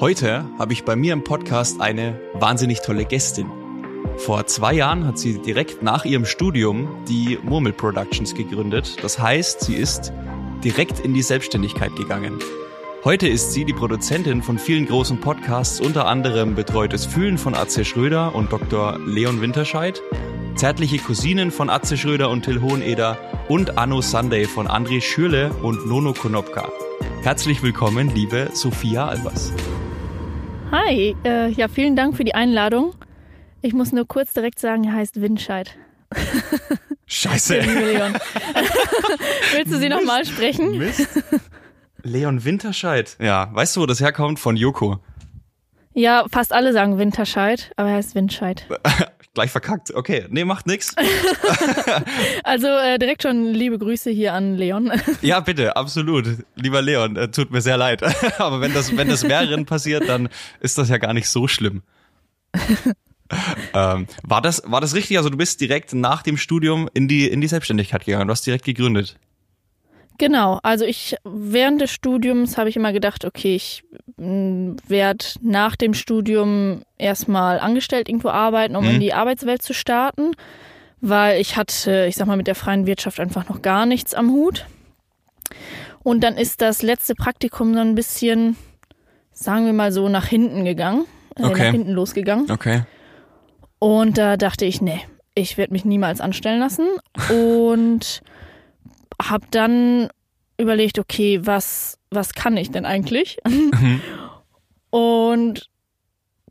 Heute habe ich bei mir im Podcast eine wahnsinnig tolle Gästin. Vor zwei Jahren hat sie direkt nach ihrem Studium die Murmel Productions gegründet. Das heißt, sie ist direkt in die Selbstständigkeit gegangen. Heute ist sie die Produzentin von vielen großen Podcasts, unter anderem Betreutes Fühlen von Atze Schröder und Dr. Leon Winterscheid, Zärtliche Cousinen von Atze Schröder und Till Hoheneder und Anno Sunday von André Schürle und Nono Konopka. Herzlich willkommen, liebe Sophia Albers. Hi, äh, ja, vielen Dank für die Einladung. Ich muss nur kurz direkt sagen, er heißt Windscheid. Scheiße. Willst du sie nochmal sprechen? Mist. Leon Winterscheid. Ja, weißt du, wo das herkommt? Von Joko. Ja, fast alle sagen Winterscheid, aber er heißt Windscheid. Gleich verkackt. Okay, nee, macht nix. Also äh, direkt schon liebe Grüße hier an Leon. Ja, bitte, absolut. Lieber Leon, äh, tut mir sehr leid. Aber wenn das, wenn das mehreren passiert, dann ist das ja gar nicht so schlimm. ähm, war das, war das richtig? Also du bist direkt nach dem Studium in die, in die Selbstständigkeit gegangen. Du hast direkt gegründet. Genau, also ich während des Studiums habe ich immer gedacht, okay, ich werde nach dem Studium erstmal angestellt irgendwo arbeiten, um Mhm. in die Arbeitswelt zu starten, weil ich hatte, ich sag mal, mit der freien Wirtschaft einfach noch gar nichts am Hut. Und dann ist das letzte Praktikum so ein bisschen, sagen wir mal so, nach hinten gegangen, äh, Okay. nach hinten losgegangen. Okay. Und da dachte ich, nee, ich werde mich niemals anstellen lassen. Und habe dann überlegt, okay, was, was kann ich denn eigentlich? Und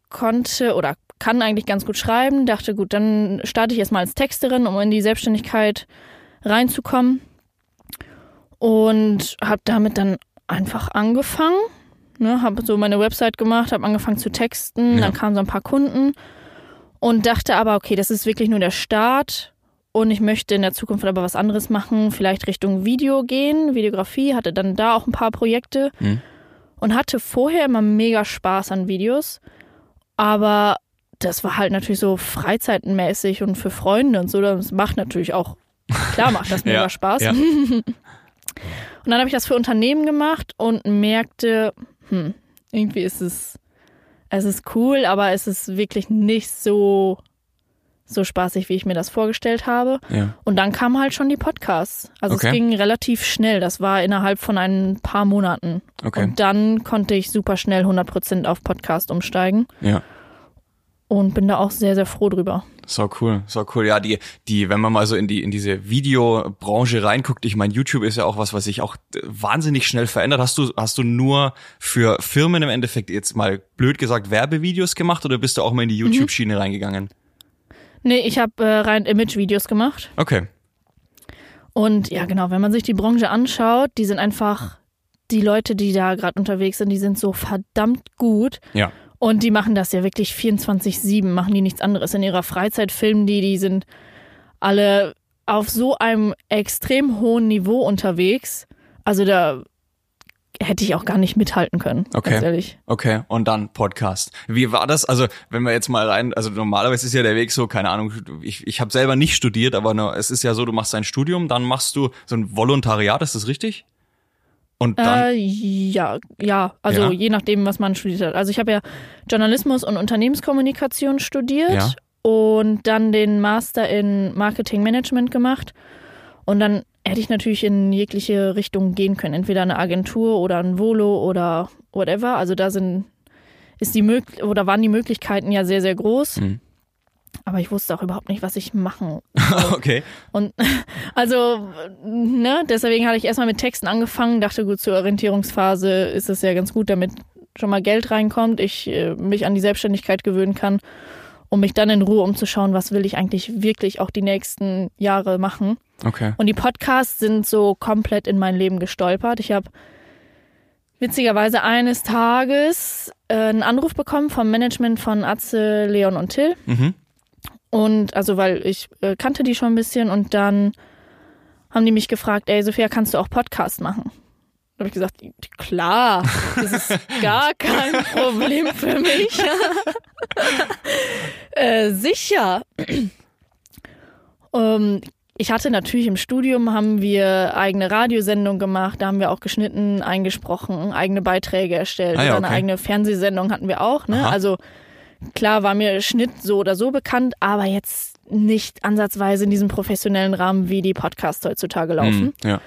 konnte oder kann eigentlich ganz gut schreiben. Dachte, gut, dann starte ich erstmal als Texterin, um in die Selbstständigkeit reinzukommen. Und habe damit dann einfach angefangen. Ne, habe so meine Website gemacht, habe angefangen zu texten, Ja. dann kamen so ein paar Kunden und dachte aber, okay, das ist wirklich nur der Start und ich möchte in der Zukunft aber was anderes machen, vielleicht Richtung Video gehen, Videografie, hatte dann da auch ein paar Projekte Mhm. und hatte vorher immer mega Spaß an Videos, aber das war halt natürlich so freizeitmäßig und für Freunde und so, das macht natürlich auch, klar macht das mega Ja, Spaß. ja. Und dann habe ich das für Unternehmen gemacht und merkte, hm, irgendwie ist es, es ist cool, aber es ist wirklich nicht so, so spaßig, wie ich mir das vorgestellt habe. Ja. Und dann kamen halt schon die Podcasts. Also Okay. es ging relativ schnell. Das war innerhalb von ein paar Monaten. Okay. Und dann konnte ich super schnell 100% auf Podcast umsteigen Ja. und bin da auch sehr, sehr froh drüber. So cool, so cool. Ja, die, die, wenn man mal so in die, in diese Videobranche reinguckt, ich meine, YouTube ist ja auch was, was sich auch wahnsinnig schnell verändert. Hast du, hast du nur für Firmen im Endeffekt jetzt mal blöd gesagt Werbevideos gemacht oder bist du auch mal in die Mhm. YouTube-Schiene reingegangen? Nee, ich habe äh, rein Image-Videos gemacht. Okay. Und ja, genau, wenn man sich die Branche anschaut, die sind einfach, die Leute, die da gerade unterwegs sind, die sind so verdammt gut. Ja. Und die machen das ja wirklich 24-7, machen die nichts anderes. In ihrer Freizeit filmen die, die sind alle auf so einem extrem hohen Niveau unterwegs. Also da hätte ich auch gar nicht mithalten können, Okay. Okay, und dann Podcast. Wie war das? Also, wenn wir jetzt mal rein, also normalerweise ist ja der Weg so, keine Ahnung, ich, ich habe selber nicht studiert, aber nur, es ist ja so, du machst dein Studium, dann machst du so ein Volontariat, ist das richtig? Und dann, Äh, ja, ja, also Ja. je nachdem, was man studiert hat. Also ich habe ja Journalismus und Unternehmenskommunikation studiert Ja. und dann den Master in Marketing Management gemacht. Und dann hätte ich natürlich in jegliche Richtung gehen können, entweder eine Agentur oder ein Volo oder whatever. Also da sind ist die mög oder waren die Möglichkeiten ja sehr sehr groß. Mhm. Aber ich wusste auch überhaupt nicht, was ich machen okay. und also, ne, deswegen hatte ich erstmal mit Texten angefangen, dachte gut, zur Orientierungsphase ist es ja ganz gut, damit schon mal Geld reinkommt, ich äh, mich an die Selbstständigkeit gewöhnen kann, um mich dann in Ruhe umzuschauen, was will ich eigentlich wirklich auch die nächsten Jahre machen. Okay. Und die Podcasts sind so komplett in mein Leben gestolpert. Ich habe witzigerweise eines Tages äh, einen Anruf bekommen vom Management von Atze, Leon und Till. Mhm. Und also, weil ich äh, kannte die schon ein bisschen und dann haben die mich gefragt, ey, Sophia, kannst du auch Podcast machen? Da habe ich gesagt, klar, das ist gar kein Problem für mich. äh, sicher. ähm, ich hatte natürlich im Studium haben wir eigene Radiosendung gemacht, da haben wir auch geschnitten, eingesprochen, eigene Beiträge erstellt. Ah ja, Oder eine okay. eigene Fernsehsendung hatten wir auch. Ne? Aha. Also klar war mir Schnitt so oder so bekannt, aber jetzt nicht ansatzweise in diesem professionellen Rahmen, wie die Podcasts heutzutage laufen. Hm, ja.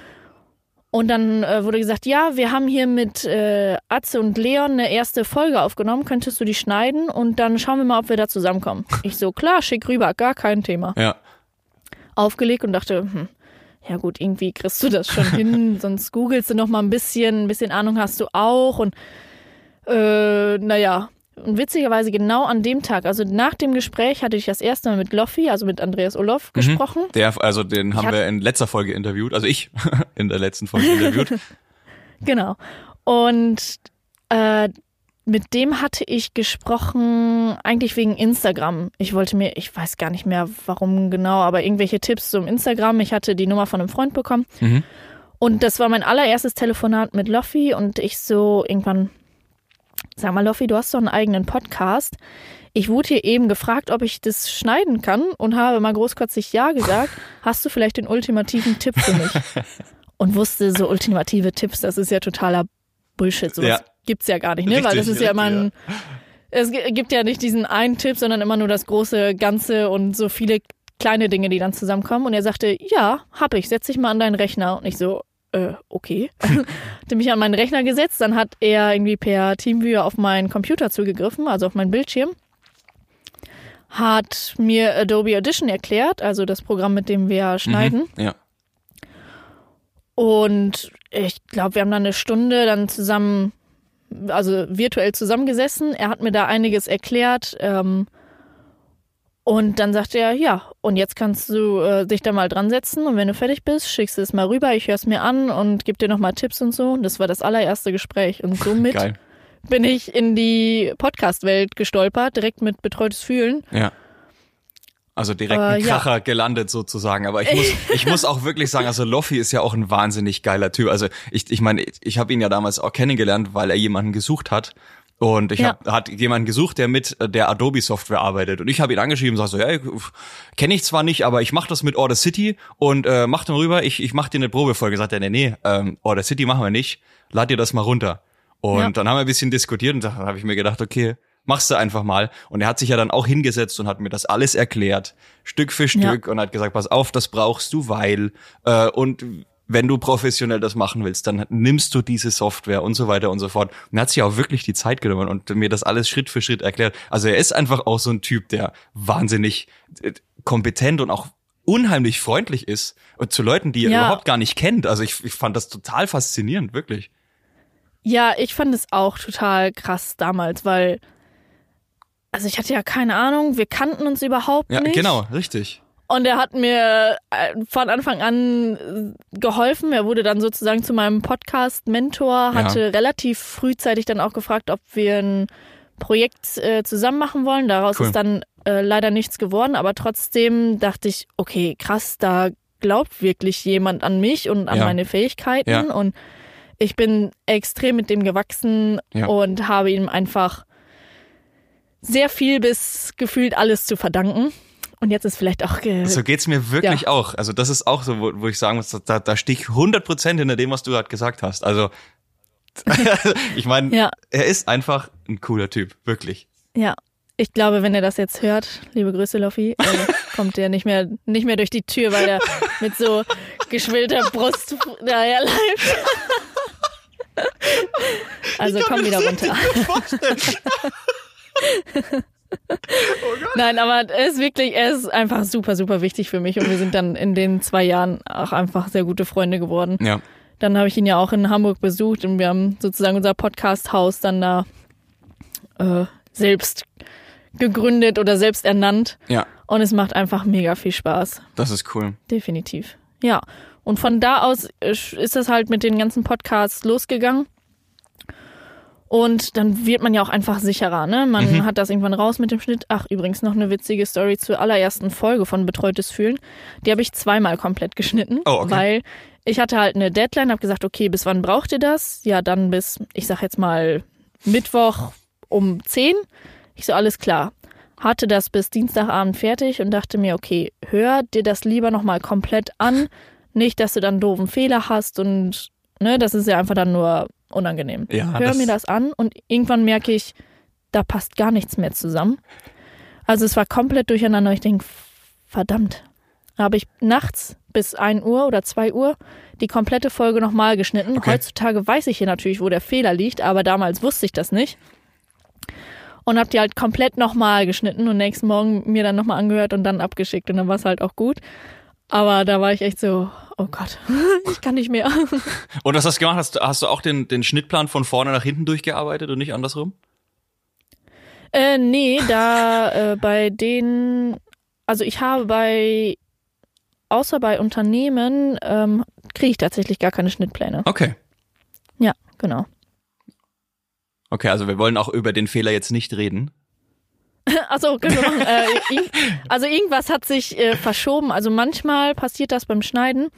Und dann äh, wurde gesagt, ja, wir haben hier mit äh, Atze und Leon eine erste Folge aufgenommen, könntest du die schneiden und dann schauen wir mal, ob wir da zusammenkommen. Ich so, klar, schick rüber, gar kein Thema. Ja. Aufgelegt und dachte, hm, ja gut, irgendwie kriegst du das schon hin, sonst googelst du noch mal ein bisschen, ein bisschen Ahnung hast du auch und äh, naja. Und witzigerweise genau an dem Tag, also nach dem Gespräch hatte ich das erste Mal mit Loffi, also mit Andreas Olof, gesprochen. Der, also den haben hab- wir in letzter Folge interviewt, also ich in der letzten Folge interviewt. Genau. Und äh, mit dem hatte ich gesprochen, eigentlich wegen Instagram. Ich wollte mir, ich weiß gar nicht mehr warum genau, aber irgendwelche Tipps zum Instagram. Ich hatte die Nummer von einem Freund bekommen. Mhm. Und das war mein allererstes Telefonat mit Loffi und ich so irgendwann, sag mal, Loffi, du hast doch einen eigenen Podcast. Ich wurde hier eben gefragt, ob ich das schneiden kann und habe mal großkotzig Ja gesagt. Hast du vielleicht den ultimativen Tipp für mich? Und wusste, so ultimative Tipps, das ist ja totaler Bullshit. Sowas Ja. Gibt's ja gar nicht, ne? Weil Richtig, das ist ja immer ein, es gi- gibt ja nicht diesen einen Tipp, sondern immer nur das große Ganze und so viele kleine Dinge, die dann zusammenkommen. Und er sagte, ja, hab ich, setz dich mal an deinen Rechner. Und ich so, äh, okay. Hatte mich an meinen Rechner gesetzt, dann hat er irgendwie per Teamviewer auf meinen Computer zugegriffen, also auf meinen Bildschirm. Hat mir Adobe Audition erklärt, also das Programm, mit dem wir schneiden. Ja. Und ich glaube, wir haben dann eine Stunde dann zusammen, also virtuell zusammengesessen. Er hat mir da einiges erklärt. Ähm, und dann sagte er, ja, und jetzt kannst du äh, dich da mal dran setzen und wenn du fertig bist, schickst du es mal rüber, ich höre es mir an und gebe dir nochmal Tipps und so. Und das war das allererste Gespräch. Und somit Geil. bin ich in die Podcast-Welt gestolpert, direkt mit Betreutes Fühlen. Ja. Also direkt Äh, ein ja. Kracher gelandet sozusagen. Aber ich muss, ich muss auch wirklich sagen, also Loffi ist ja auch ein wahnsinnig geiler Typ. Also ich, ich meine, ich habe ihn ja damals auch kennengelernt, weil er jemanden gesucht hat. Und ich Ja. hab, hat jemanden gesucht, der mit der Adobe Software arbeitet. Und ich habe ihn angeschrieben und sag so, ja, kenne ich zwar nicht, aber ich mache das mit Order City und äh, mach dann rüber, ich, ich mach dir eine Probefolge. Sagt er, nee, nee, ähm, Order City machen wir nicht, lad dir das mal runter. Und Ja. dann haben wir ein bisschen diskutiert und da habe ich mir gedacht, okay, machst du einfach mal. Und er hat sich ja dann auch hingesetzt und hat mir das alles erklärt, Stück für Stück und hat gesagt, pass auf, das brauchst du, weil äh, und wenn du professionell das machen willst, dann nimmst du diese Software und so weiter und so fort. Und er hat sich auch wirklich die Zeit genommen und mir das alles Schritt für Schritt erklärt. Also er ist einfach auch so ein Typ, der wahnsinnig äh, kompetent und auch unheimlich freundlich ist und zu Leuten, die er Ja. überhaupt gar nicht kennt. Also ich, ich fand das total faszinierend, wirklich. Ja, ich fand es auch total krass damals, weil, also ich hatte ja keine Ahnung, wir kannten uns überhaupt Ja, nicht. genau, richtig. Und er hat mir äh, von Anfang an äh, geholfen. Er wurde dann sozusagen zu meinem Podcast-Mentor, hatte relativ frühzeitig dann auch gefragt, ob wir ein Projekt äh, zusammen machen wollen. Daraus Cool. ist dann äh, leider nichts geworden, aber trotzdem dachte ich, okay, krass, da glaubt wirklich jemand an mich und an Ja. meine Fähigkeiten. Ja. Und ich bin extrem mit dem gewachsen Ja. und habe ihm einfach sehr viel bis gefühlt alles zu verdanken. Und jetzt ist vielleicht auch ge So geht's mir wirklich Ja. auch. Also das ist auch so, wo, wo ich sagen muss, da, da stehe ich 100 Prozent hinter dem, was du gerade gesagt hast. Also ich meine, Ja. er ist einfach ein cooler Typ, wirklich. Ja, ich glaube, wenn er das jetzt hört, liebe Grüße, Loffi, äh, kommt er nicht mehr, nicht mehr durch die Tür, weil er mit so geschwillter Brust daherläuft. Also komm wieder runter. Nein, aber er ist wirklich, er ist einfach super, super wichtig für mich und wir sind dann in den zwei Jahren auch einfach sehr gute Freunde geworden. Ja, Dann habe ich ihn ja auch in Hamburg besucht und wir haben sozusagen unser Podcast-Haus dann da äh, selbst gegründet oder selbst ernannt. ja, Und es macht einfach mega viel Spaß. das ist cool. Definitiv. Ja. Und von da aus ist das halt mit den ganzen Podcasts losgegangen. Und dann wird man ja auch einfach sicherer, ne? Man Mhm. hat das irgendwann raus mit dem Schnitt. Ach, übrigens noch eine witzige Story zur allerersten Folge von Betreutes Fühlen. Die habe ich zweimal komplett geschnitten, Oh, okay. weil ich hatte halt eine Deadline, habe gesagt, okay, bis wann braucht ihr das? Ja, dann bis, ich sag jetzt mal Mittwoch um 10. Ich so, alles klar. hatte das bis Dienstagabend fertig und dachte mir, okay, hör dir das lieber nochmal komplett an. Nicht, dass du dann einen doofen Fehler hast und ne, das ist ja einfach dann nur unangenehm. Ja, hör das- mir das an und irgendwann merke ich, da passt gar nichts mehr zusammen. Also es war komplett durcheinander. Ich denke, verdammt. Da habe ich nachts bis 1 Uhr oder 2 Uhr die komplette Folge nochmal geschnitten. Okay. Heutzutage weiß ich hier natürlich, wo der Fehler liegt, aber damals wusste ich das nicht. Und habe die halt komplett nochmal geschnitten und nächsten Morgen mir dann nochmal angehört und dann abgeschickt. Und dann war es halt auch gut. Aber da war ich echt so, oh Gott, ich kann nicht mehr. Und was hast du gemacht? Hast, du- hast du auch den, den Schnittplan von vorne nach hinten durchgearbeitet und nicht andersrum? Äh, nee, da äh, bei den, also ich habe bei, außer bei Unternehmen, ähm, kriege ich tatsächlich gar keine Schnittpläne. Okay. Ja, genau. Okay, also wir wollen auch über den Fehler jetzt nicht reden. Achso, können wir machen. Äh, irg- also irgendwas hat sich äh, verschoben. Also manchmal passiert das beim Schneiden,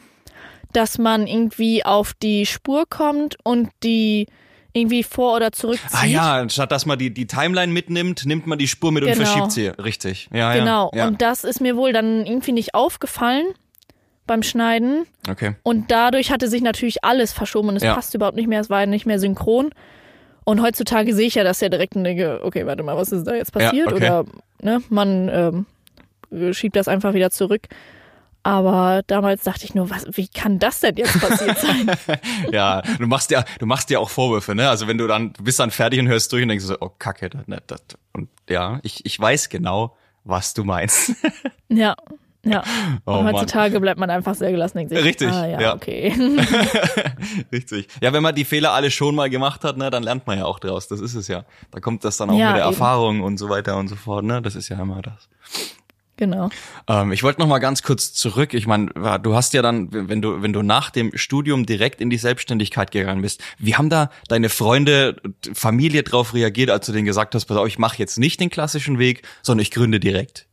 dass man irgendwie auf die Spur kommt und die irgendwie vor- oder zurückzieht. Ah ja, anstatt dass man die, die Timeline mitnimmt, nimmt man die Spur mit und Genau. verschiebt sie. Richtig. Ja, Genau. ja. Und das ist mir wohl dann irgendwie nicht aufgefallen beim Schneiden. Okay. Und dadurch hatte sich natürlich alles verschoben und es Ja. passt überhaupt nicht mehr, es war nicht mehr synchron. Und heutzutage sehe ich ja das ja direkt und denke, okay, warte mal, was ist da jetzt passiert? okay. Oder ne, man ähm, schiebt das einfach wieder zurück. Aber damals dachte ich nur, was, wie kann das denn jetzt passiert sein? Ja, du machst ja, du machst ja auch Vorwürfe, ne? Also wenn du dann, du bist dann fertig und hörst durch und denkst so, oh Kacke, das, das, das. und ja, ich, ich weiß genau, was du meinst. ja, ja. Oh und Mann. heutzutage bleibt man einfach sehr gelassen denkt sich, Richtig, ah, ja, ja. okay. Richtig. Ja, wenn man die Fehler alle schon mal gemacht hat, ne, dann lernt man ja auch draus. Das ist es ja. Da kommt das dann auch Ja, mit der eben. Erfahrung und so weiter und so fort, ne? Das ist ja immer das. genau. Ähm, ich wollte noch mal ganz kurz zurück. Ich meine, du hast ja dann, wenn du wenn du nach dem Studium direkt in die Selbstständigkeit gegangen bist, wie haben da deine Freunde, Familie drauf reagiert, als du denen gesagt hast, pass auf, ich mache jetzt nicht den klassischen Weg, sondern ich gründe direkt?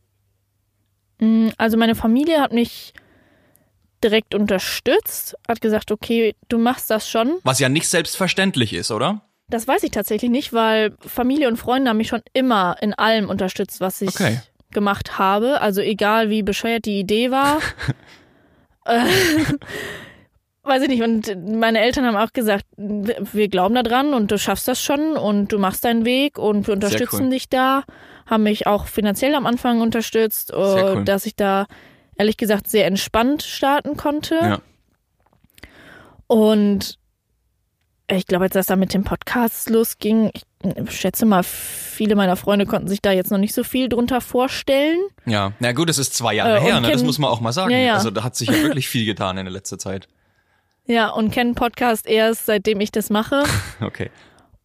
Mm, Also meine Familie hat mich direkt unterstützt, hat gesagt, okay, du machst das schon. Was ja nicht selbstverständlich ist, oder? Das weiß ich tatsächlich nicht, weil Familie und Freunde haben mich schon immer in allem unterstützt, was ich Okay. gemacht habe. Also egal wie bescheuert die Idee war. äh, weiß ich nicht. Und meine Eltern haben auch gesagt, wir glauben da dran und du schaffst das schon und du machst deinen Weg und wir unterstützen cool. dich da. Haben mich auch finanziell am Anfang unterstützt, äh, cool. dass ich da ehrlich gesagt sehr entspannt starten konnte. Ja. Und ich glaube, als das da mit dem Podcast losging, ich schätze mal, viele meiner Freunde konnten sich da jetzt noch nicht so viel drunter vorstellen. Ja. Na gut, es ist zwei Jahre Äh, her, ne? Das muss man auch mal sagen. Ja, ja. Also da hat sich ja wirklich viel getan in der letzten Zeit. Ja, und kennen Podcast erst, seitdem ich das mache. Okay.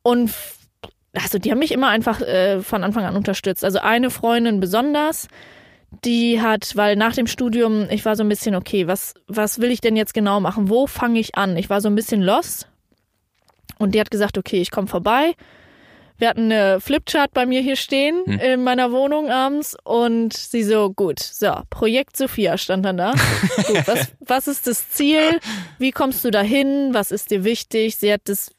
Und also die haben mich immer einfach äh, von Anfang an unterstützt. Also eine Freundin besonders, die hat, weil nach dem Studium, ich war so ein bisschen, okay, was, was will ich denn jetzt genau machen? Wo fange ich an? Ich war so ein bisschen lost. Und die hat gesagt, okay, ich komme vorbei. Wir hatten eine Flipchart bei mir hier stehen Hm. in meiner Wohnung abends und sie so, gut, so, Projekt Sophia stand dann da. gut, was, was ist das Ziel? Wie kommst du dahin? Was ist dir wichtig? Sie hat das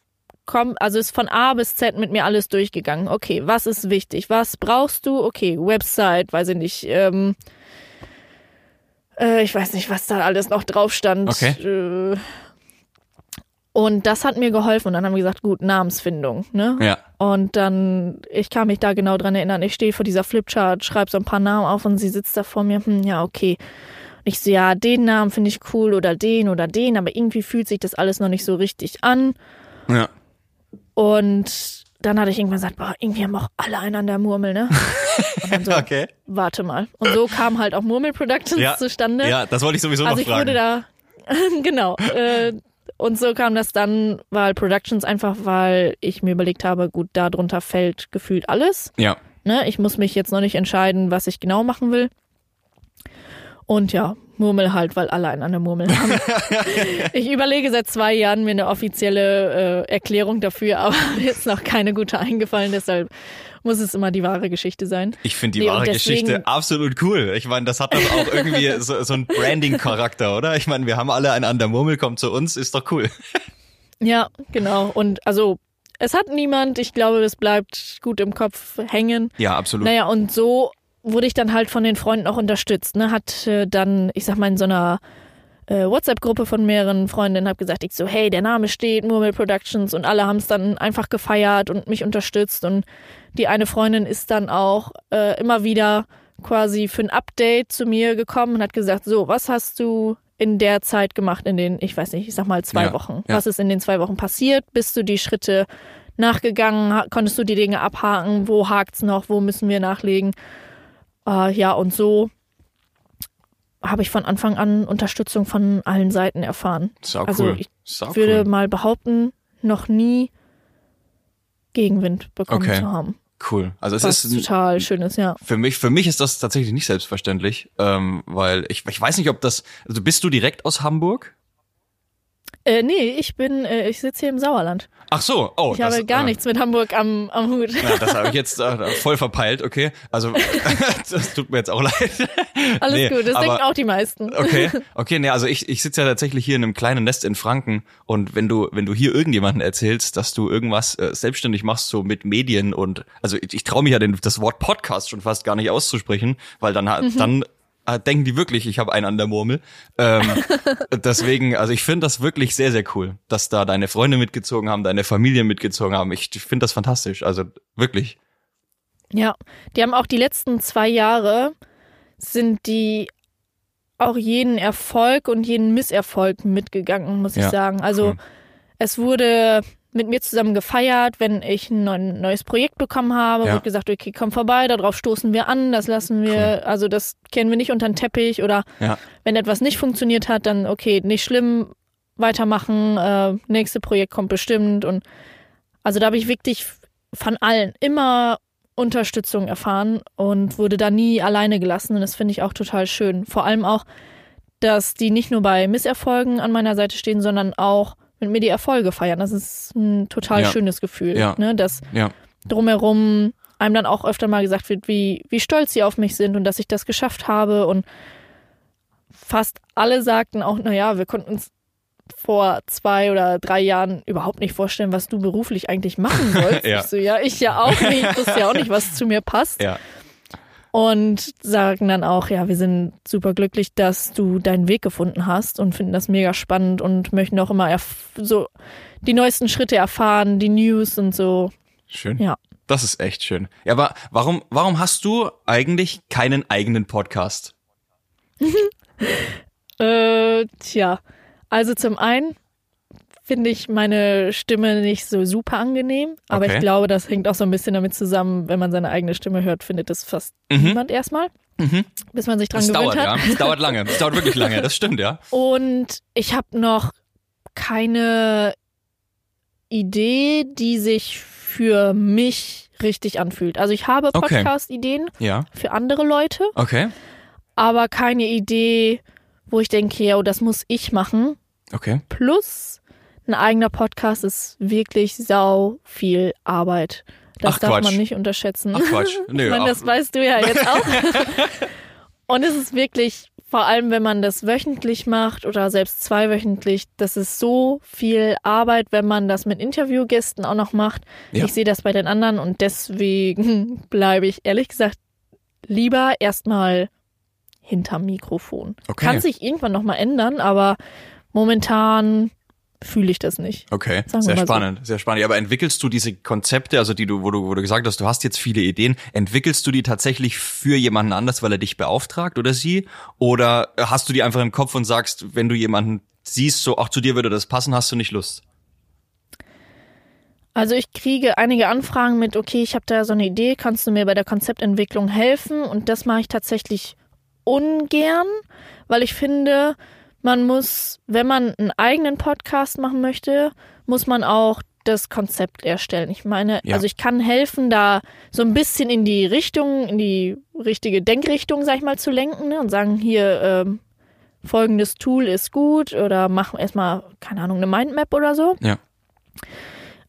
komm, also ist von A bis Z mit mir alles durchgegangen. Okay, was ist wichtig? Was brauchst du? Okay, Website, weiß ich nicht. Ähm, äh, ich weiß nicht, was da alles noch drauf stand. Okay. Äh, und das hat mir geholfen. Und dann haben wir gesagt, gut, Namensfindung. Ne? Ja. Und dann, ich kann mich da genau dran erinnern. Ich stehe vor dieser Flipchart, schreibe so ein paar Namen auf und sie sitzt da vor mir. Hm, ja, okay. Und ich so, ja, den Namen finde ich cool oder den oder den, aber irgendwie fühlt sich das alles noch nicht so richtig an. Ja. Und dann hatte ich irgendwann gesagt, boah, irgendwie haben auch alle einen an der Murmel, ne? So, Okay. warte mal. Und so kam halt auch Murmel Productions Ja. zustande. Ja, das wollte ich sowieso also noch ich fragen. wurde da, genau. Äh, und so kam das dann, weil Productions einfach, weil ich mir überlegt habe, gut, da drunter fällt gefühlt alles. ja. Ne? Ich muss mich jetzt noch nicht entscheiden, was ich genau machen will. Und ja, Murmel halt, weil alle einen an der Murmel haben. ich überlege seit zwei Jahren mir eine offizielle äh, Erklärung dafür, aber mir ist noch keine gute eingefallen, deshalb muss es immer die wahre Geschichte sein. Ich finde die Nee, wahre Geschichte absolut cool. Ich meine, das hat doch auch irgendwie so, so einen Branding-Charakter, oder? Ich meine, wir haben alle einen an der Murmel, kommt zu uns, ist doch cool. Ja, genau. Und also, es hat niemand, ich glaube, es bleibt gut im Kopf hängen. Ja, absolut. Naja, und so wurde ich dann halt von den Freunden auch unterstützt. Ne? Hat äh, dann, ich sag mal, in so einer äh, WhatsApp-Gruppe von mehreren Freundinnen habe gesagt, ich so, hey, der Name steht, Murmel Productions und alle haben es dann einfach gefeiert und mich unterstützt und die eine Freundin ist dann auch äh, immer wieder quasi für ein Update zu mir gekommen und hat gesagt, so, was hast du in der Zeit gemacht, in den, ich weiß nicht, ich sag mal zwei Ja, Wochen? ja. Was ist in den zwei Wochen passiert? Bist du die Schritte nachgegangen? Konntest du die Dinge abhaken? Wo hakt's noch? Wo müssen wir nachlegen? Äh, ja, und so habe ich von Anfang an Unterstützung von allen Seiten erfahren. Sau Also cool. ich Sau würde cool. mal behaupten, noch nie Gegenwind bekommen Okay. zu haben. Cool. Also es Was ist ein- total schön ist, ja. für mich, für mich ist das tatsächlich nicht selbstverständlich, ähm, weil ich, ich weiß nicht, ob das, also bist du direkt aus Hamburg? Äh, nee, ich bin, äh, ich sitze hier im Sauerland. Ach so, oh. ich habe gar äh, nichts mit Hamburg am, am Hut. Ja, das habe ich jetzt äh, voll verpeilt, okay. Also das tut mir jetzt auch leid. Alles Nee, gut, das aber- denken auch die meisten. Okay, okay, nee, also ich, ich sitze ja tatsächlich hier in einem kleinen Nest in Franken und wenn du, wenn du hier irgendjemanden erzählst, dass du irgendwas äh, selbstständig machst, so mit Medien und also ich, ich traue mich ja den, das Wort Podcast schon fast gar nicht auszusprechen, weil dann hat dann denken die wirklich, ich habe einen an der Murmel. Ähm, deswegen, also ich finde das wirklich sehr, sehr cool, dass da deine Freunde mitgezogen haben, deine Familie mitgezogen haben. Ich, ich finde das fantastisch, also wirklich. Ja, die haben auch die letzten zwei Jahre sind die auch jeden Erfolg und jeden Misserfolg mitgegangen, muss ich Ja, sagen. Also cool. es wurde mit mir zusammen gefeiert, wenn ich ein neu- neues Projekt bekommen habe, Ja. wurde gesagt, okay, komm vorbei, darauf stoßen wir an, das lassen wir, also das kennen wir nicht unter den Teppich oder Ja. wenn etwas nicht funktioniert hat, dann okay, nicht schlimm, weitermachen, äh, nächste Projekt kommt bestimmt und also da habe ich wirklich von allen immer Unterstützung erfahren und wurde da nie alleine gelassen und das finde ich auch total schön. Vor allem auch, dass die nicht nur bei Misserfolgen an meiner Seite stehen, sondern auch mit mir die Erfolge feiern. Das ist ein total Ja. schönes Gefühl, Ja. ne? dass Ja. drumherum einem dann auch öfter mal gesagt wird, wie, wie stolz sie auf mich sind und dass ich das geschafft habe. Und fast alle sagten auch, naja, wir konnten uns vor zwei oder drei Jahren überhaupt nicht vorstellen, was du beruflich eigentlich machen sollst. Ja. Ich so, ja, ich ja auch nicht. Ich wusste ja auch nicht, was zu mir passt. Ja. Und sagen dann auch, ja, wir sind super glücklich, dass du deinen Weg gefunden hast und finden das mega spannend und möchten auch immer so die neuesten Schritte erfahren, die News und so. Schön. Ja. Das ist echt schön. Ja, aber warum, warum hast du eigentlich keinen eigenen Podcast? Äh, tja, also zum einen finde ich meine Stimme nicht so super angenehm, aber Okay. ich glaube, das hängt auch so ein bisschen damit zusammen, wenn man seine eigene Stimme hört, findet das fast Mhm. niemand erstmal, Mhm. bis man sich dran Das gewöhnt dauert, hat. ja. Das dauert lange. Das dauert wirklich lange. Das stimmt, ja. Und ich habe noch keine Idee, die sich für mich richtig anfühlt. Also ich habe Okay. Podcast-Ideen Ja. für andere Leute, Okay. aber keine Idee, wo ich denke, ja, oh, das muss ich machen. Okay. Plus, ein eigener Podcast ist wirklich sau viel Arbeit. Das Ach, darf Quatsch. man nicht unterschätzen. Ach Quatsch. Nö, ich meine, das weißt du ja jetzt auch. Und es ist wirklich, vor allem wenn man das wöchentlich macht oder selbst zweiwöchentlich, das ist so viel Arbeit, wenn man das mit Interviewgästen auch noch macht. Ja. Ich sehe das bei den anderen und deswegen bleibe ich ehrlich gesagt lieber erstmal hinterm Mikrofon. Okay. Kann sich irgendwann nochmal ändern, aber momentan fühle ich das nicht. Okay, sehr mal so. spannend, sehr spannend. Ja, aber entwickelst du diese Konzepte, also die du, wo du, wo du gesagt hast, du hast jetzt viele Ideen, entwickelst du die tatsächlich für jemanden anders, weil er dich beauftragt oder sie? Oder hast du die einfach im Kopf und sagst, wenn du jemanden siehst, so, ach, zu dir würde das passen, hast du nicht Lust? Also ich kriege einige Anfragen mit, okay, ich habe da so eine Idee, kannst du mir bei der Konzeptentwicklung helfen? Und das mache ich tatsächlich ungern, weil ich finde, man muss, wenn man einen eigenen Podcast machen möchte, muss man auch das Konzept erstellen. Ich meine, Ja. also ich kann helfen, da so ein bisschen in die Richtung, in die richtige Denkrichtung, sag ich mal, zu lenken ne? und sagen, hier, ähm, folgendes Tool ist gut oder mach erstmal, keine Ahnung, eine Mindmap oder so. Ja.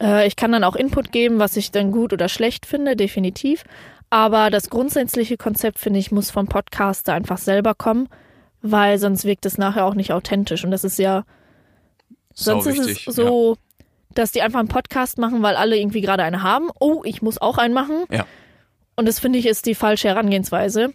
Äh, ich kann dann auch Input geben, was ich dann gut oder schlecht finde, definitiv. Aber das grundsätzliche Konzept, finde ich, muss vom Podcaster einfach selber kommen, weil sonst wirkt es nachher auch nicht authentisch. Und das ist ja, sonst Sau ist wichtig, es so, dass die einfach einen Podcast machen, weil alle irgendwie gerade einen haben. Oh, ich muss auch einen machen. Ja. Und das finde ich ist die falsche Herangehensweise.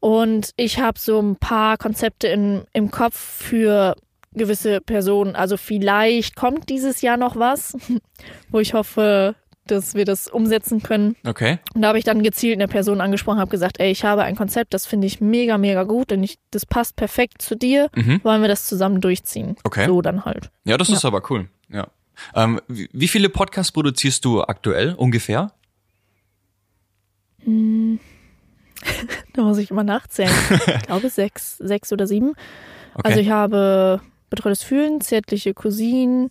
Und ich habe so ein paar Konzepte in, im Kopf für gewisse Personen. Also vielleicht kommt dieses Jahr noch was, wo ich hoffe, dass wir das umsetzen können. Okay. Und da habe ich dann gezielt eine Person angesprochen, habe gesagt, ey, ich habe ein Konzept, das finde ich mega, mega gut und ich, das passt perfekt zu dir. Mhm. Wollen wir das zusammen durchziehen? Okay. So dann halt. Ja, das ist aber cool. Ja. Ähm, wie, viele Podcasts produzierst du aktuell ungefähr? Da muss ich immer nachzählen. ich glaube sechs, sechs oder sieben. Okay. Also ich habe Betreutes Fühlen, Zärtliche Cousinen,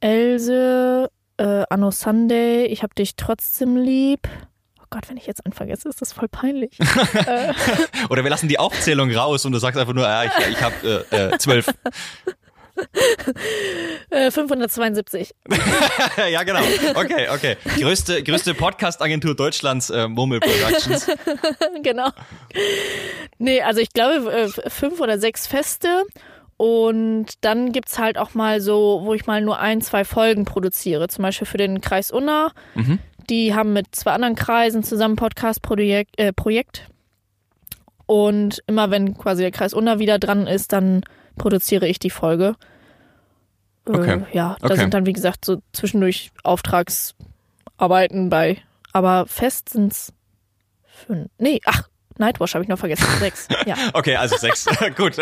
Else, äh, Anno Sunday, ich habe dich trotzdem lieb. Oh Gott, wenn ich jetzt einen vergesse, ist das voll peinlich. äh, Oder wir lassen die Aufzählung raus und du sagst einfach nur, ja, ich, ich habe äh, äh, zwölf. äh, 572. ja, genau. Okay, okay. Größte, größte Podcast-Agentur Deutschlands, äh, Murmel Productions. genau. Nee, also ich glaube äh, fünf oder sechs Feste. Und dann gibt's halt auch mal so, wo ich mal nur ein, zwei Folgen produziere. Zum Beispiel für den Kreis Unna. Mhm. Die haben mit zwei anderen Kreisen zusammen Podcast-Projekt. Äh, Projekt. Und immer wenn quasi der Kreis Unna wieder dran ist, dann produziere ich die Folge. Äh, Okay. ja, da Okay. sind dann, wie gesagt, so zwischendurch Auftragsarbeiten bei. Aber fest sind's fünf. Nee, ach, Nightwash habe ich noch vergessen. Sechs. Ja. Okay, also sechs. Gut.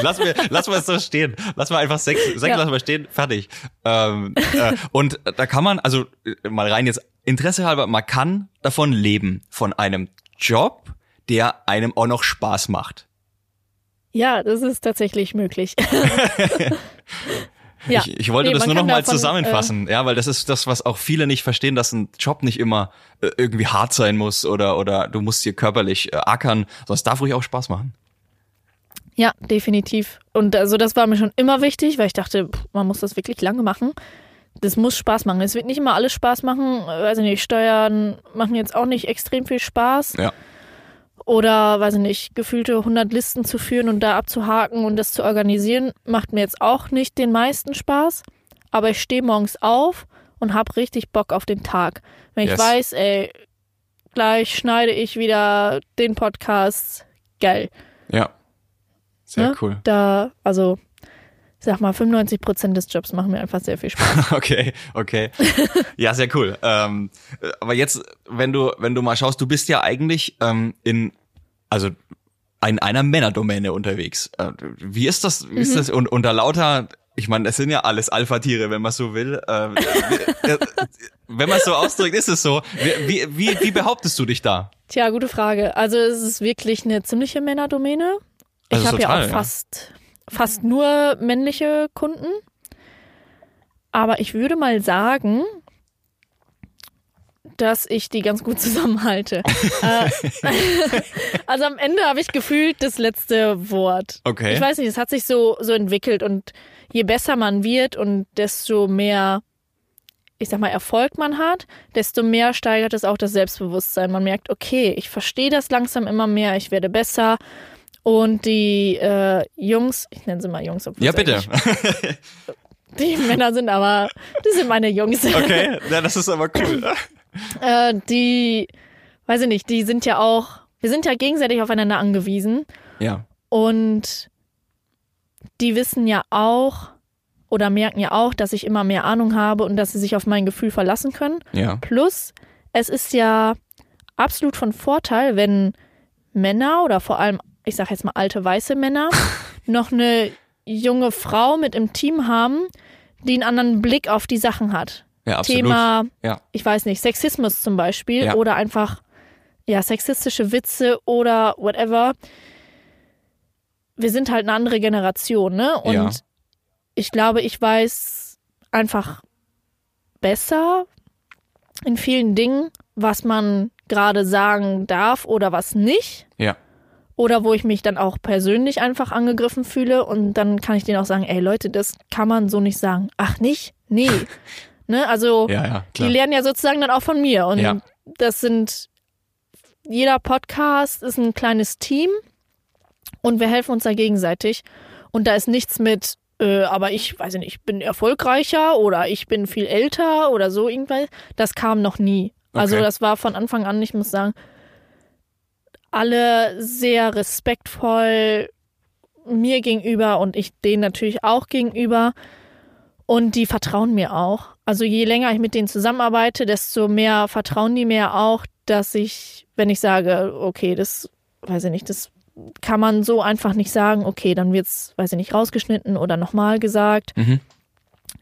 lass mir, lass mal es so stehen. Lass mal einfach sechs, sechs Ja. lassen wir stehen. Fertig. Ähm, äh, und da kann man, also äh, mal rein jetzt Interesse halber, man kann davon leben. Von einem Job, der einem auch noch Spaß macht. Ja, das ist tatsächlich möglich. Ja. Ich, ich wollte Nee, das nur noch mal davon, äh, zusammenfassen, ja, weil das ist das, was auch viele nicht verstehen, dass ein Job nicht immer äh, irgendwie hart sein muss oder oder du musst hier körperlich äh, ackern, sondern es darf ruhig auch Spaß machen. Ja, definitiv. Und also das war mir schon immer wichtig, weil ich dachte, pff, man muss das wirklich lange machen. Das muss Spaß machen. Es wird nicht immer alles Spaß machen. Äh, ich nicht, Steuern machen jetzt auch nicht extrem viel Spaß. Ja. Oder, weiß ich nicht, gefühlte 100 Listen zu führen und da abzuhaken und das zu organisieren, macht mir jetzt auch nicht den meisten Spaß. Aber ich stehe morgens auf und habe richtig Bock auf den Tag. Wenn ich Yes. weiß, ey, gleich schneide ich wieder den Podcast. Geil. Ja. Sehr Ne? cool. Da, also, ich sag mal, 95 Prozent des Jobs machen mir einfach sehr viel Spaß. Okay, okay. Ja, sehr cool. Ähm, äh, aber jetzt, wenn du, wenn du mal schaust, du bist ja eigentlich ähm, in, also in einer Männerdomäne unterwegs. Äh, wie ist das? Wie ist Mhm. das? Und unter lauter, ich meine, das sind ja alles Alpha-Tiere, wenn man so will. Äh, wie- äh, wenn man es so ausdrückt, ist es so. Wie, wie, wie, behauptest du dich da? Tja, gute Frage. Also, es ist wirklich eine ziemliche Männerdomäne. Ich Also habe ja auch ja. Fast, nur männliche Kunden. Aber ich würde mal sagen, dass ich die ganz gut zusammenhalte. Äh, also am Ende habe ich gefühlt das letzte Wort. Okay. Ich weiß nicht, es hat sich so, so entwickelt und je besser man wird und desto mehr, ich sag mal, Erfolg man hat, desto mehr steigert es auch das Selbstbewusstsein. Man merkt, okay, ich verstehe das langsam immer mehr, ich werde besser. Und die äh, Jungs, ich nenne sie mal Jungs, obwohl Ja, bitte. Die Männer sind aber, die sind meine Jungs. Okay, ja, das ist aber cool. Äh, die, weiß ich nicht, die sind ja auch, wir sind ja gegenseitig aufeinander angewiesen. Ja. Und die wissen ja auch oder merken ja auch, dass ich immer mehr Ahnung habe und dass sie sich auf mein Gefühl verlassen können. Ja. Plus, es ist ja absolut von Vorteil, wenn Männer oder vor allem, ich sage jetzt mal alte weiße Männer, noch eine junge Frau mit im Team haben, die einen anderen Blick auf die Sachen hat. Ja, absolut. Thema, Ja. ich weiß nicht, Sexismus zum Beispiel Ja. oder einfach ja sexistische Witze oder whatever. Wir sind halt eine andere Generation, ne? Und Ja. ich glaube, ich weiß einfach besser in vielen Dingen, was man gerade sagen darf oder was nicht. Ja. Oder wo ich mich dann auch persönlich einfach angegriffen fühle und dann kann ich denen auch sagen, ey Leute, das kann man so nicht sagen. Ach nicht? Nee. ne? Also Ja, ja, die lernen ja sozusagen dann auch von mir. Und Ja. das sind, jeder Podcast ist ein kleines Team und wir helfen uns da gegenseitig. Und da ist nichts mit, äh, aber ich weiß nicht, ich bin erfolgreicher oder ich bin viel älter oder so irgendwas. Das kam noch nie. Also Okay. das war von Anfang an, ich muss sagen, alle sehr respektvoll mir gegenüber und ich denen natürlich auch gegenüber. Und die vertrauen mir auch. Also je länger ich mit denen zusammenarbeite, desto mehr vertrauen die mir auch, dass ich, wenn ich sage, okay, das, weiß ich nicht, das kann man so einfach nicht sagen, okay, dann wird's, weiß ich nicht, rausgeschnitten oder nochmal gesagt. Mhm.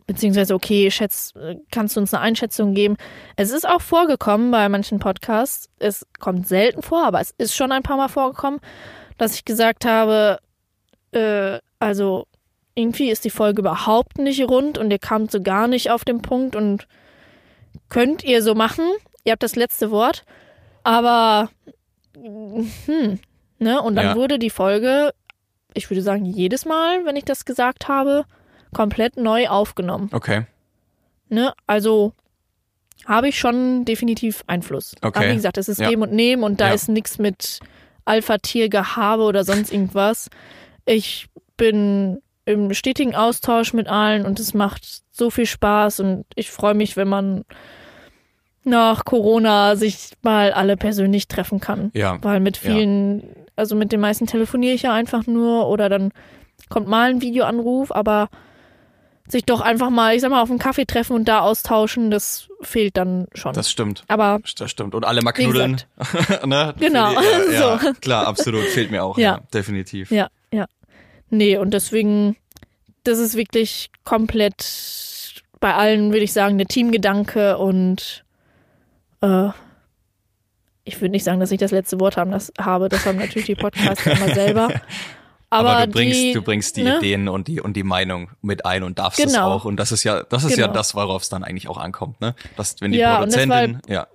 Beziehungsweise, okay, schätz, kannst du uns eine Einschätzung geben? Es ist auch vorgekommen bei manchen Podcasts. Es kommt selten vor, aber es ist schon ein paar Mal vorgekommen, dass ich gesagt habe, äh, also irgendwie ist die Folge überhaupt nicht rund und ihr kamt so gar nicht auf den Punkt und könnt ihr so machen. Ihr habt das letzte Wort, aber hm, ne? Und dann Ja. wurde die Folge, ich würde sagen, jedes Mal, wenn ich das gesagt habe, komplett neu aufgenommen. Okay. Ne? Also habe ich schon definitiv Einfluss. Okay. Aber wie gesagt, es ist Ja. Geben und Nehmen und da Ja. ist nichts mit Alpha-Tier-Gehabe oder sonst irgendwas. Ich bin im stetigen Austausch mit allen und es macht so viel Spaß und ich freue mich, wenn man nach Corona sich mal alle persönlich treffen kann. Ja. Weil mit Ja. vielen, also mit den meisten telefoniere ich ja einfach nur oder dann kommt mal ein Videoanruf, aber sich doch einfach mal, ich sag mal, auf einen Kaffee treffen und da austauschen, das fehlt dann schon. Das stimmt. aber Das stimmt. Und alle mal knuddeln. ne? Genau. Die- Ja, ja, So. klar, absolut. Fehlt mir auch. Ja, Ja. definitiv. ja, ja. Nee, und deswegen, das ist wirklich komplett bei allen, würde ich sagen, der Teamgedanke und äh, ich würde nicht sagen, dass ich das letzte Wort haben, das habe. Das haben natürlich die Podcaster immer selber. Aber, Aber, du bringst, die, du bringst die ne? Ideen und die und die Meinung mit ein und darfst es Genau. auch. Und das ist ja, das ist ja Genau. das, worauf es dann eigentlich auch ankommt, ne? Dass wenn die Ja, das war- Produzentin, ja,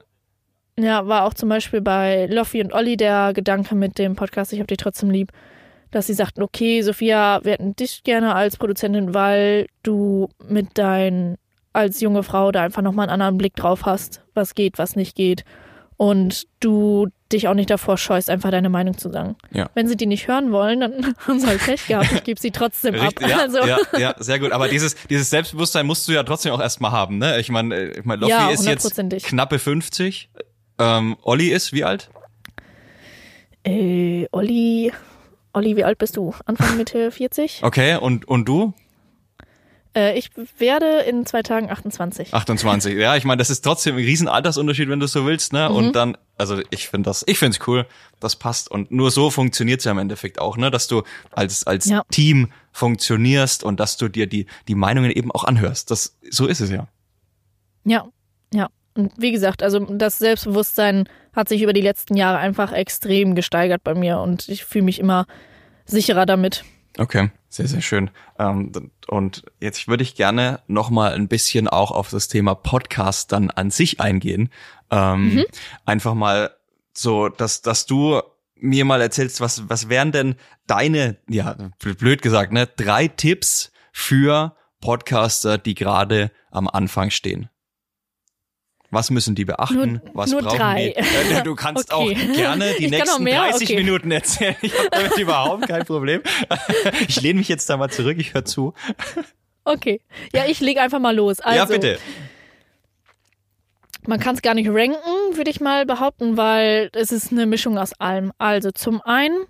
Ja, war auch zum Beispiel bei Loffi und Olli der Gedanke mit dem Podcast Ich hab dich trotzdem lieb, dass sie sagten, okay, Sophia, wir hätten dich gerne als Produzentin, weil du mit dein, als junge Frau da einfach nochmal einen anderen Blick drauf hast, was geht, was nicht geht. Und du dich auch nicht davor scheust, einfach deine Meinung zu sagen. Ja. Wenn sie die nicht hören wollen, dann haben sie halt Pech gehabt. Ich gebe sie trotzdem ab. Richtig, ja, also, ja, ja, sehr gut. Aber dieses, dieses Selbstbewusstsein musst du ja trotzdem auch erstmal haben, ne? Ich meine, äh, ich mein, Loffi Ja, ist jetzt knappe 50. Ähm, Olli ist wie alt? äh, Olli, Olli, wie alt bist du? Anfang Mitte 40? Okay, und, und du? Äh, ich werde in zwei Tagen 28. 28. Ja, ich meine, das ist trotzdem ein riesen Altersunterschied, wenn du so willst, ne? Mhm. Und dann, also ich finde das, ich finde es cool, das passt. Und nur so funktioniert's ja im Endeffekt auch, ne? Dass du als, als Ja. Team funktionierst und dass du dir die, die Meinungen eben auch anhörst. Das, so ist es ja. Ja, ja. Und wie gesagt, also das Selbstbewusstsein hat sich über die letzten Jahre einfach extrem gesteigert bei mir und ich fühle mich immer sicherer damit. Okay, sehr, sehr schön. Ähm, und jetzt würde ich gerne noch mal ein bisschen auch auf das Thema Podcast dann an sich eingehen. Ähm, Einfach mal so, dass, dass du mir mal erzählst, was, was wären denn deine, ja, blöd gesagt, ne, drei Tipps für Podcaster, die gerade am Anfang stehen? Was müssen die beachten? Nur- Was nur brauchen drei. die? Äh, Du kannst Okay. auch gerne die Ich nächsten mehr? 30 Okay. Minuten erzählen. Ich habe damit überhaupt kein Problem. Ich lehne mich jetzt da mal zurück, ich höre zu. Okay. Ja, ich lege einfach mal los. Also, ja, bitte. Man kann es gar nicht ranken, würde ich mal behaupten, weil es ist eine Mischung aus allem. Also zum einen,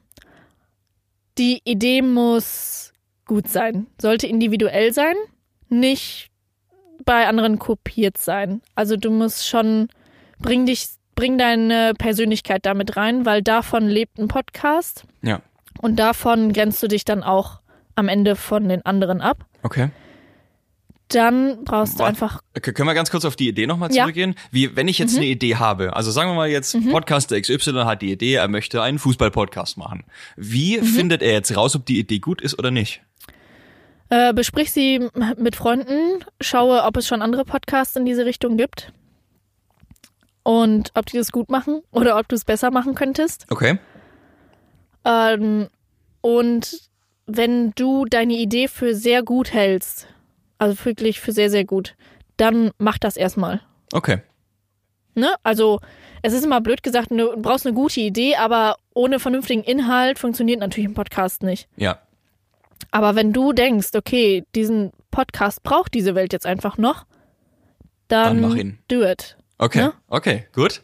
die Idee muss gut sein, sollte individuell sein, nicht bei anderen kopiert sein. Also du musst schon, bring dich, bring deine Persönlichkeit damit rein, weil davon lebt ein Podcast Ja, und davon grenzt du dich dann auch am Ende von den anderen ab. okay. Dann brauchst du einfach K- Können wir ganz kurz auf die Idee nochmal Ja. zurückgehen? Wie, wenn ich jetzt eine Idee habe, also sagen wir mal jetzt, Podcaster XY hat die Idee, er möchte einen Fußball-Podcast machen. Wie findet er jetzt raus, ob die Idee gut ist oder nicht? Äh, besprich sie mit Freunden, schaue, ob es schon andere Podcasts in diese Richtung gibt und ob die das gut machen oder ob du es besser machen könntest. Okay. Ähm, und wenn du deine Idee für sehr gut hältst, also wirklich für sehr, sehr gut, dann mach das erstmal. Okay. Ne? Also es ist immer blöd gesagt, du brauchst eine gute Idee, aber ohne vernünftigen Inhalt funktioniert natürlich ein Podcast nicht. Ja. Aber wenn du denkst, okay, diesen Podcast braucht diese Welt jetzt einfach noch, dann, Dann mach ihn. do it. Okay, Ja. okay, gut.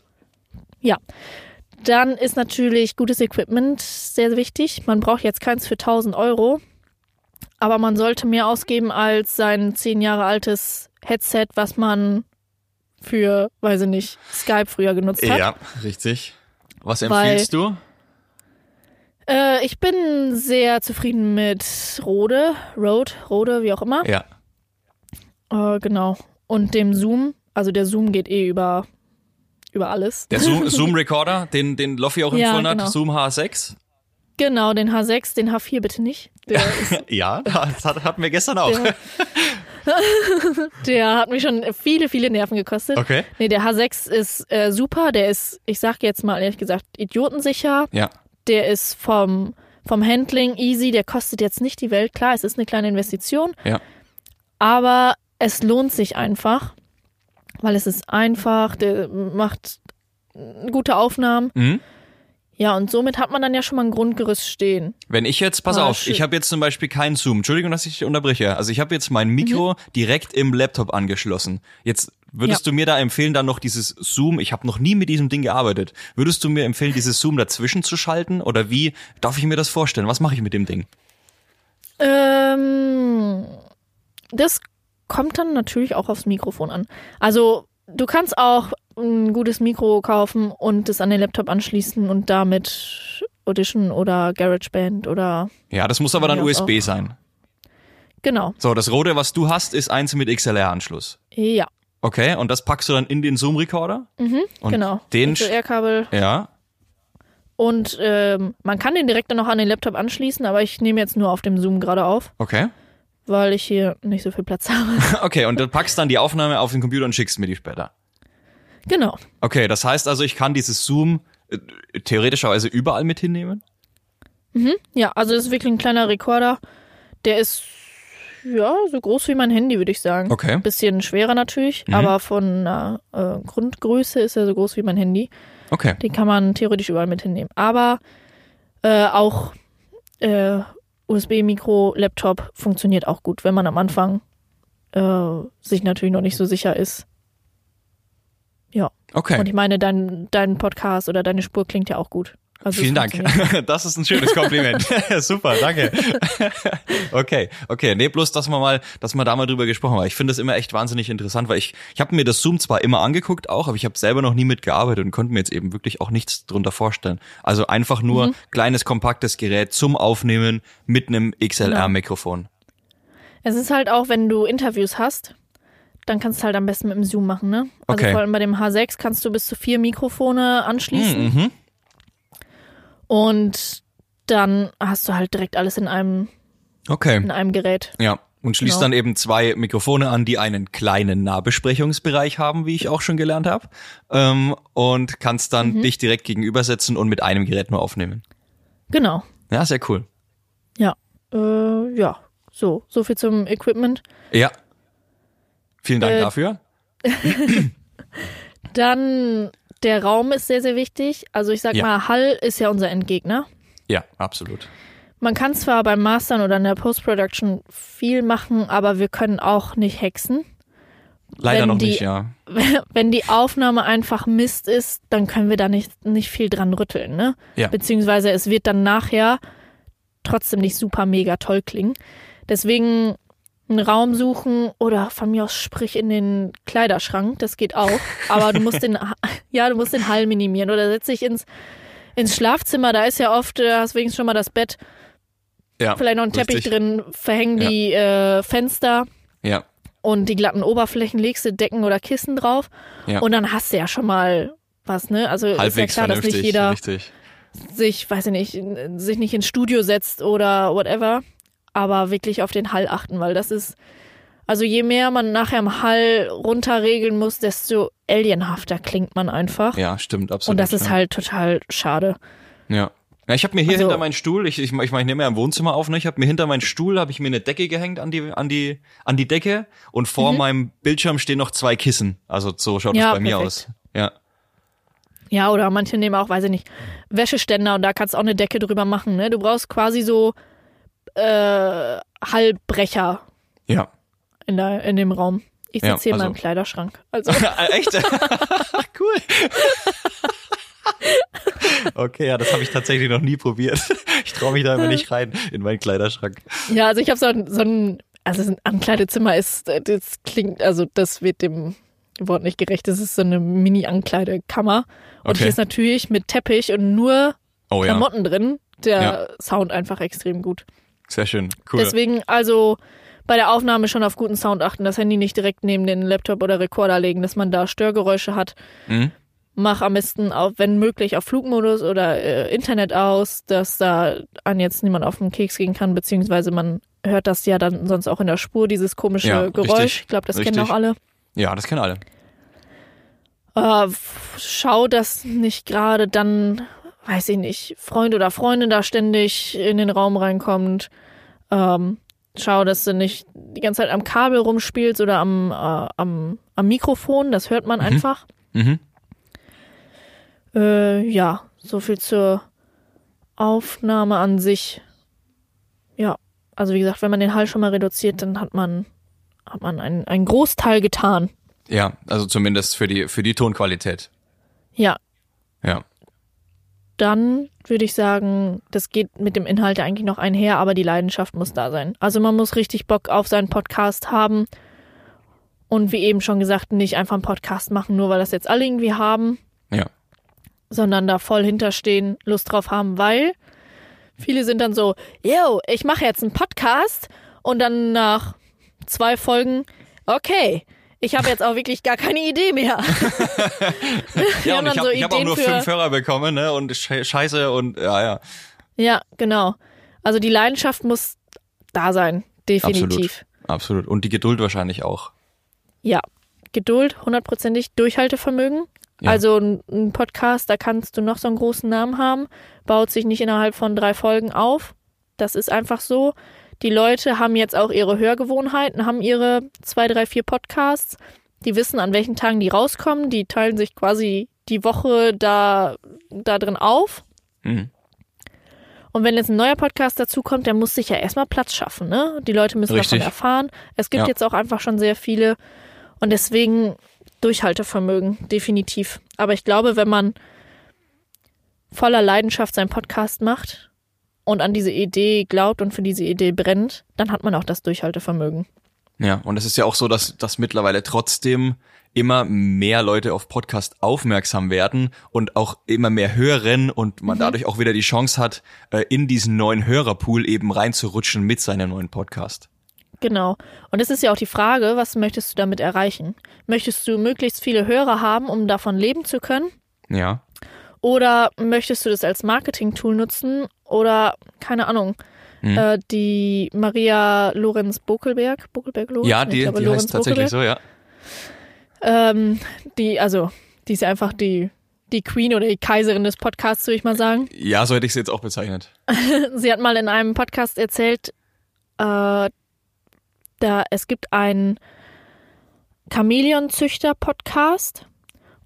Ja. Dann ist natürlich gutes Equipment sehr, wichtig. Man braucht jetzt keins für 1000 Euro, aber man sollte mehr ausgeben als sein zehn Jahre altes Headset, was man für, weiß ich nicht, Skype früher genutzt hat. Ja, richtig. Was Weil- empfiehlst du? Äh, ich bin sehr zufrieden mit Rode, Rode, Rode, wie auch immer. Ja. Äh, genau. Und dem Zoom. Also der Zoom geht eh über, über alles. Der Zoom, Zoom Recorder, den, den Loffi auch Ja, empfohlen genau. hat, Zoom H6. Genau, den H6, den H4 bitte nicht. Der, ist, Ja, das hat, hatten wir gestern auch. der, der hat mich schon viele, viele Nerven gekostet. Okay. Nee, der H6 ist äh, super. Der ist, ich sag jetzt mal ehrlich gesagt, idiotensicher. Ja. Der ist vom, vom Handling easy. Der kostet jetzt nicht die Welt. Klar, es ist eine kleine Investition. Ja. Aber es lohnt sich einfach, weil es ist einfach, der macht gute Aufnahmen. Mhm. Ja, und somit hat man dann ja schon mal ein Grundgerüst stehen. Wenn ich jetzt, pass Ah, auf, ich habe jetzt zum Beispiel keinen Zoom. Entschuldigung, dass ich dich unterbreche. Also ich habe jetzt mein Mikro Mhm. direkt im Laptop angeschlossen. Jetzt würdest Ja. du mir da empfehlen, dann noch dieses Zoom, ich habe noch nie mit diesem Ding gearbeitet. Würdest du mir empfehlen, dieses Zoom dazwischen zu schalten? Oder wie darf ich mir das vorstellen? Was mache ich mit dem Ding? Ähm, das kommt dann natürlich auch aufs Mikrofon an. Also du kannst auch ein gutes Mikro kaufen und es an den Laptop anschließen und damit Audition oder GarageBand oder Ja, das muss aber dann USB auch. sein. genau. So, das rote, was du hast, ist eins mit XLR-Anschluss. Ja, Okay, und das packst du dann in den Zoom-Recorder? Und genau. Den, XLR-Kabel ja, und ähm, man kann den direkt dann noch an den Laptop anschließen, aber ich nehme jetzt nur auf dem Zoom gerade auf, okay. weil ich hier nicht so viel Platz habe. Okay, und du packst dann die Aufnahme auf den Computer und schickst mir die später. genau. Okay, das heißt also, ich kann dieses Zoom äh, theoretischerweise überall mit hinnehmen? Ja, also das ist wirklich ein kleiner Rekorder. Der ist ja so groß wie mein Handy, würde ich sagen. Okay. Bisschen schwerer natürlich, Mhm. aber von der äh, Grundgröße ist er so groß wie mein Handy. Okay. Den kann man theoretisch überall mit hinnehmen. Aber äh, auch äh, USB-Mikro, Laptop funktioniert auch gut, wenn man am Anfang äh, sich natürlich noch nicht so sicher ist. Ja. Okay. Und ich meine, dein, dein Podcast oder deine Spur klingt ja auch gut. Also Vielen Dank. Das ist ein schönes Kompliment. Super, danke. Okay, okay. Nee, bloß, dass wir mal, dass wir da mal drüber gesprochen haben. Ich finde das immer echt wahnsinnig interessant, weil ich, ich habe mir das Zoom zwar immer angeguckt auch, aber ich habe selber noch nie mitgearbeitet und konnte mir jetzt eben wirklich auch nichts drunter vorstellen. Also einfach nur kleines, kompaktes Gerät zum Aufnehmen mit einem XLR-Mikrofon. Es ist halt auch, wenn du Interviews hast, dann kannst du halt am besten mit dem Zoom machen, ne? Also Okay. vor allem bei dem H6 kannst du bis zu vier Mikrofone anschließen Mhm. Und dann hast du halt direkt alles in einem, Okay. in einem Gerät. Ja. Und schließt Genau. dann eben zwei Mikrofone an, die einen kleinen Nahbesprechungsbereich haben, wie ich auch schon gelernt habe. Ähm, und kannst dann Mhm. dich direkt gegenübersetzen und mit einem Gerät nur aufnehmen. Genau. Ja, sehr cool. Ja. Äh, ja. So, so viel zum Equipment. Ja. Vielen Dank Äh, dafür. Dann der Raum ist sehr, sehr wichtig. Also ich sag Ja. mal, Hall ist ja unser Endgegner. Ja, absolut. Man kann zwar beim Mastern oder in der Post-Production viel machen, aber wir können auch nicht hexen. Leider Wenn noch die- nicht, ja. wenn die Aufnahme einfach Mist ist, dann können wir da nicht, nicht viel dran rütteln, ne? Ja. Beziehungsweise es wird dann nachher trotzdem nicht super mega toll klingen. Deswegen einen Raum suchen oder von mir aus sprich in den Kleiderschrank, das geht auch. Aber du musst den, ja, du musst den Hall minimieren oder setz dich ins, ins Schlafzimmer, da ist ja oft, äh, hast wenigstens schon mal das Bett, Ja, vielleicht noch ein Teppich drin, verhängen die äh, Fenster Ja, und die glatten Oberflächen legst du Decken oder Kissen drauf Ja. und dann hast du ja schon mal was, ne? Also ist ja halbwegs klar, dass nicht jeder richtig. sich, weiß ich nicht, sich nicht ins Studio setzt oder whatever, aber wirklich auf den Hall achten, weil das ist, also je mehr man nachher im Hall runterregeln muss, desto alienhafter klingt man einfach. Ja, stimmt, absolut. und das ist ja. halt total schade. Ja. Ja, ich habe mir hier Also- hinter meinen Stuhl, ich, ich, ich, ich nehme ja im Wohnzimmer auf, ne? ich habe mir hinter meinen Stuhl, habe ich mir eine Decke gehängt an die, an die, an die Decke und vor meinem Bildschirm stehen noch zwei Kissen. Also so schaut Mhm. Ja, das bei mir perfekt. aus. Ja. Ja, oder manche nehmen auch, weiß ich nicht, Wäscheständer und da kannst du auch eine Decke drüber machen, ne? Du brauchst quasi so äh, Hallbrecher Ja. in, der, in dem Raum. Ich Ja, sitze hier in also- meinem Kleiderschrank. Also Echt? cool. Okay, ja, das habe ich tatsächlich noch nie probiert. Ich traue mich da immer nicht rein in meinen Kleiderschrank. ja, also ich habe so ein, so ein, also ein Ankleidezimmer ist, äh, das klingt, also das wird dem Wort nicht gerecht. Das ist so eine Mini-Ankleidekammer und Okay. hier ist natürlich mit Teppich und nur Oh ja, Klamotten drin. Der Ja. Sound einfach extrem gut. Sehr schön. Cool. Deswegen also bei der Aufnahme schon auf guten Sound achten, das Handy nicht direkt neben den Laptop oder Rekorder legen, dass man da Störgeräusche hat. Mhm. Mach am besten, auf, wenn möglich, auf Flugmodus oder äh, Internet aus, dass da an jetzt niemand auf den Keks gehen kann, beziehungsweise man hört das ja dann sonst auch in der Spur, dieses komische Ja, Geräusch. richtig. Ich glaube, das Richtig. kennen auch alle. Ja, das kennen alle. Äh, schau, dass nicht gerade dann, weiß ich nicht, Freund oder Freundin da ständig in den Raum reinkommt. Ähm, schau, dass du nicht die ganze Zeit am Kabel rumspielst oder am, äh, am, am Mikrofon, das hört man einfach. Mhm. Äh, ja, so viel zur Aufnahme an sich. Ja, also wie gesagt, wenn man den Hall schon mal reduziert, dann hat man, hat man einen, einen Großteil getan. Ja, also zumindest für die, für die Tonqualität. Ja, Ja. Dann würde ich sagen, das geht mit dem Inhalt eigentlich noch einher, aber die Leidenschaft muss da sein. Also man muss richtig Bock auf seinen Podcast haben und wie eben schon gesagt, nicht einfach einen Podcast machen, nur weil das jetzt alle irgendwie haben, Ja. sondern da voll hinterstehen, Lust drauf haben, weil viele sind dann so, yo, ich mache jetzt einen Podcast und dann nach zwei Folgen, okay, ich habe jetzt auch wirklich gar keine Idee mehr. Ja, und ich habe so hab auch nur für- fünf Hörer bekommen, ne? Und Sche- Scheiße und ja, ja. Ja, genau. Also die Leidenschaft muss da sein, definitiv. Absolut. Und die Geduld wahrscheinlich auch. Ja, Geduld, hundertprozentig Durchhaltevermögen. Ja. Also ein Podcast, da kannst du noch so einen großen Namen haben, baut sich nicht innerhalb von drei Folgen auf. Das ist einfach so. Die Leute haben jetzt auch ihre Hörgewohnheiten, haben ihre zwei, drei, vier Podcasts. Die wissen, an welchen Tagen die rauskommen. Die teilen sich quasi die Woche da, da drin auf. Mhm. Und wenn jetzt ein neuer Podcast dazukommt, der muss sich ja erstmal Platz schaffen, ne? Die Leute müssen Richtig. davon erfahren. Es gibt Ja. jetzt auch einfach schon sehr viele und deswegen Durchhaltevermögen, definitiv. Aber ich glaube, wenn man voller Leidenschaft seinen Podcast macht und an diese Idee glaubt und für diese Idee brennt, dann hat man auch das Durchhaltevermögen. Ja, und es ist ja auch so, dass, dass mittlerweile trotzdem immer mehr Leute auf Podcast aufmerksam werden und auch immer mehr hören und man dadurch auch wieder die Chance hat, äh, in diesen neuen Hörerpool eben reinzurutschen mit seinem neuen Podcast. Genau. Und es ist ja auch die Frage, was möchtest du damit erreichen? Möchtest du möglichst viele Hörer haben, um davon leben zu können? Ja. Oder möchtest du das als Marketing-Tool nutzen? Oder, keine Ahnung, Mhm. äh, die Maria Lorenz Bokelberg, Bokelberg Lorenz? Ja, die, glaube, die Lorenz heißt tatsächlich Bokelberg. so, ja. Ähm, die, also, die ist ja einfach die, die Queen oder die Kaiserin des Podcasts, würde ich mal sagen. Ja, so hätte ich sie jetzt auch bezeichnet. Sie hat mal in einem Podcast erzählt, äh, da es gibt einen Chamäleonzüchter-Podcast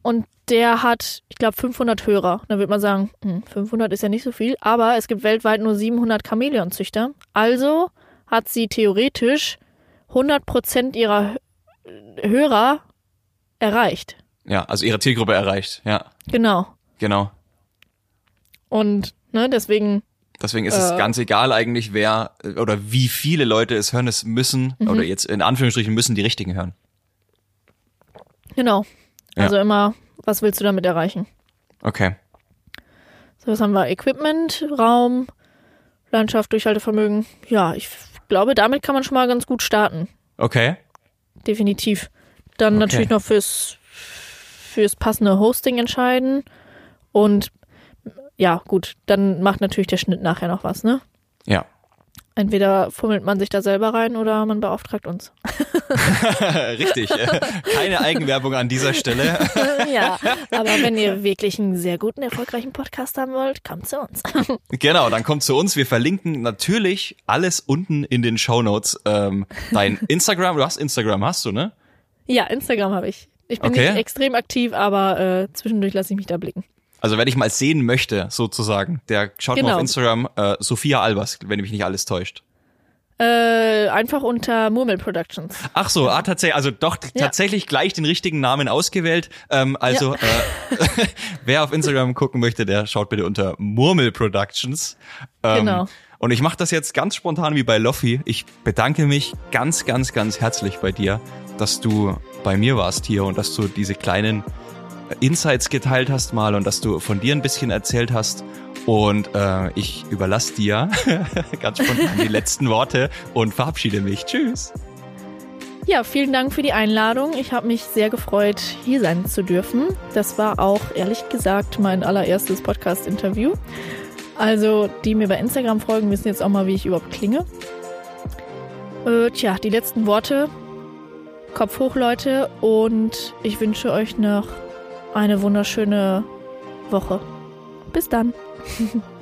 und der hat, ich glaube, 500 Hörer. Da würde man sagen, hm, 500 ist ja nicht so viel, aber es gibt weltweit nur 700 Chamäleonzüchter. Also hat sie theoretisch 100% ihrer Hö- Hörer erreicht. Ja, also ihre Zielgruppe erreicht. Ja, Genau. genau. Und ne, deswegen, Deswegen ist es Äh. ganz egal eigentlich, wer äh, oder wie viele Leute es hören. Es müssen, Mhm. oder jetzt in Anführungsstrichen müssen die richtigen hören. genau. Ja. Also immer, was willst du damit erreichen? Okay. So, was haben wir? Equipment, Raum, Landschaft, Durchhaltevermögen. Ja, ich glaube, damit kann man schon mal ganz gut starten. Okay. Definitiv. Dann Okay. natürlich noch fürs, fürs passende Hosting entscheiden. Und ja, gut, dann macht natürlich der Schnitt nachher noch was, ne? Ja. Entweder fummelt man sich da selber rein oder man beauftragt uns. Richtig. Keine Eigenwerbung an dieser Stelle. ja, aber wenn ihr wirklich einen sehr guten, erfolgreichen Podcast haben wollt, kommt zu uns. Genau, dann kommt zu uns. Wir verlinken natürlich alles unten in den Shownotes. Ähm, dein Instagram, du hast Instagram, hast du, ne? ja, Instagram habe ich. Ich bin Okay. nicht extrem aktiv, aber äh, zwischendurch lasse ich mich da blicken. Also wer dich mal sehen möchte, sozusagen, der schaut mal Genau. auf Instagram äh, Sophia Albers, wenn mich nicht alles täuscht. Äh, einfach unter Murmel Productions. Ach so, ah, tatsächlich, also doch Ja. tatsächlich gleich den richtigen Namen ausgewählt. Ähm, also äh, wer auf Instagram gucken möchte, der schaut bitte unter Murmel Productions. Ähm, Genau. Und ich mache das jetzt ganz spontan wie bei Loffi. Ich bedanke mich ganz, ganz, ganz herzlich bei dir, dass du bei mir warst hier und dass du diese kleinen Insights geteilt hast mal und dass du von dir ein bisschen erzählt hast. Und äh, ich überlasse dir ganz spontan die letzten Worte und verabschiede mich. Tschüss. Ja, vielen Dank für die Einladung. Ich habe mich sehr gefreut, hier sein zu dürfen. Das war auch ehrlich gesagt mein allererstes Podcast-Interview. Also, die mir bei Instagram folgen, wissen jetzt auch mal, wie ich überhaupt klinge. Äh, tja, die letzten Worte. Kopf hoch, Leute. Und ich wünsche euch noch eine wunderschöne Woche. Bis dann.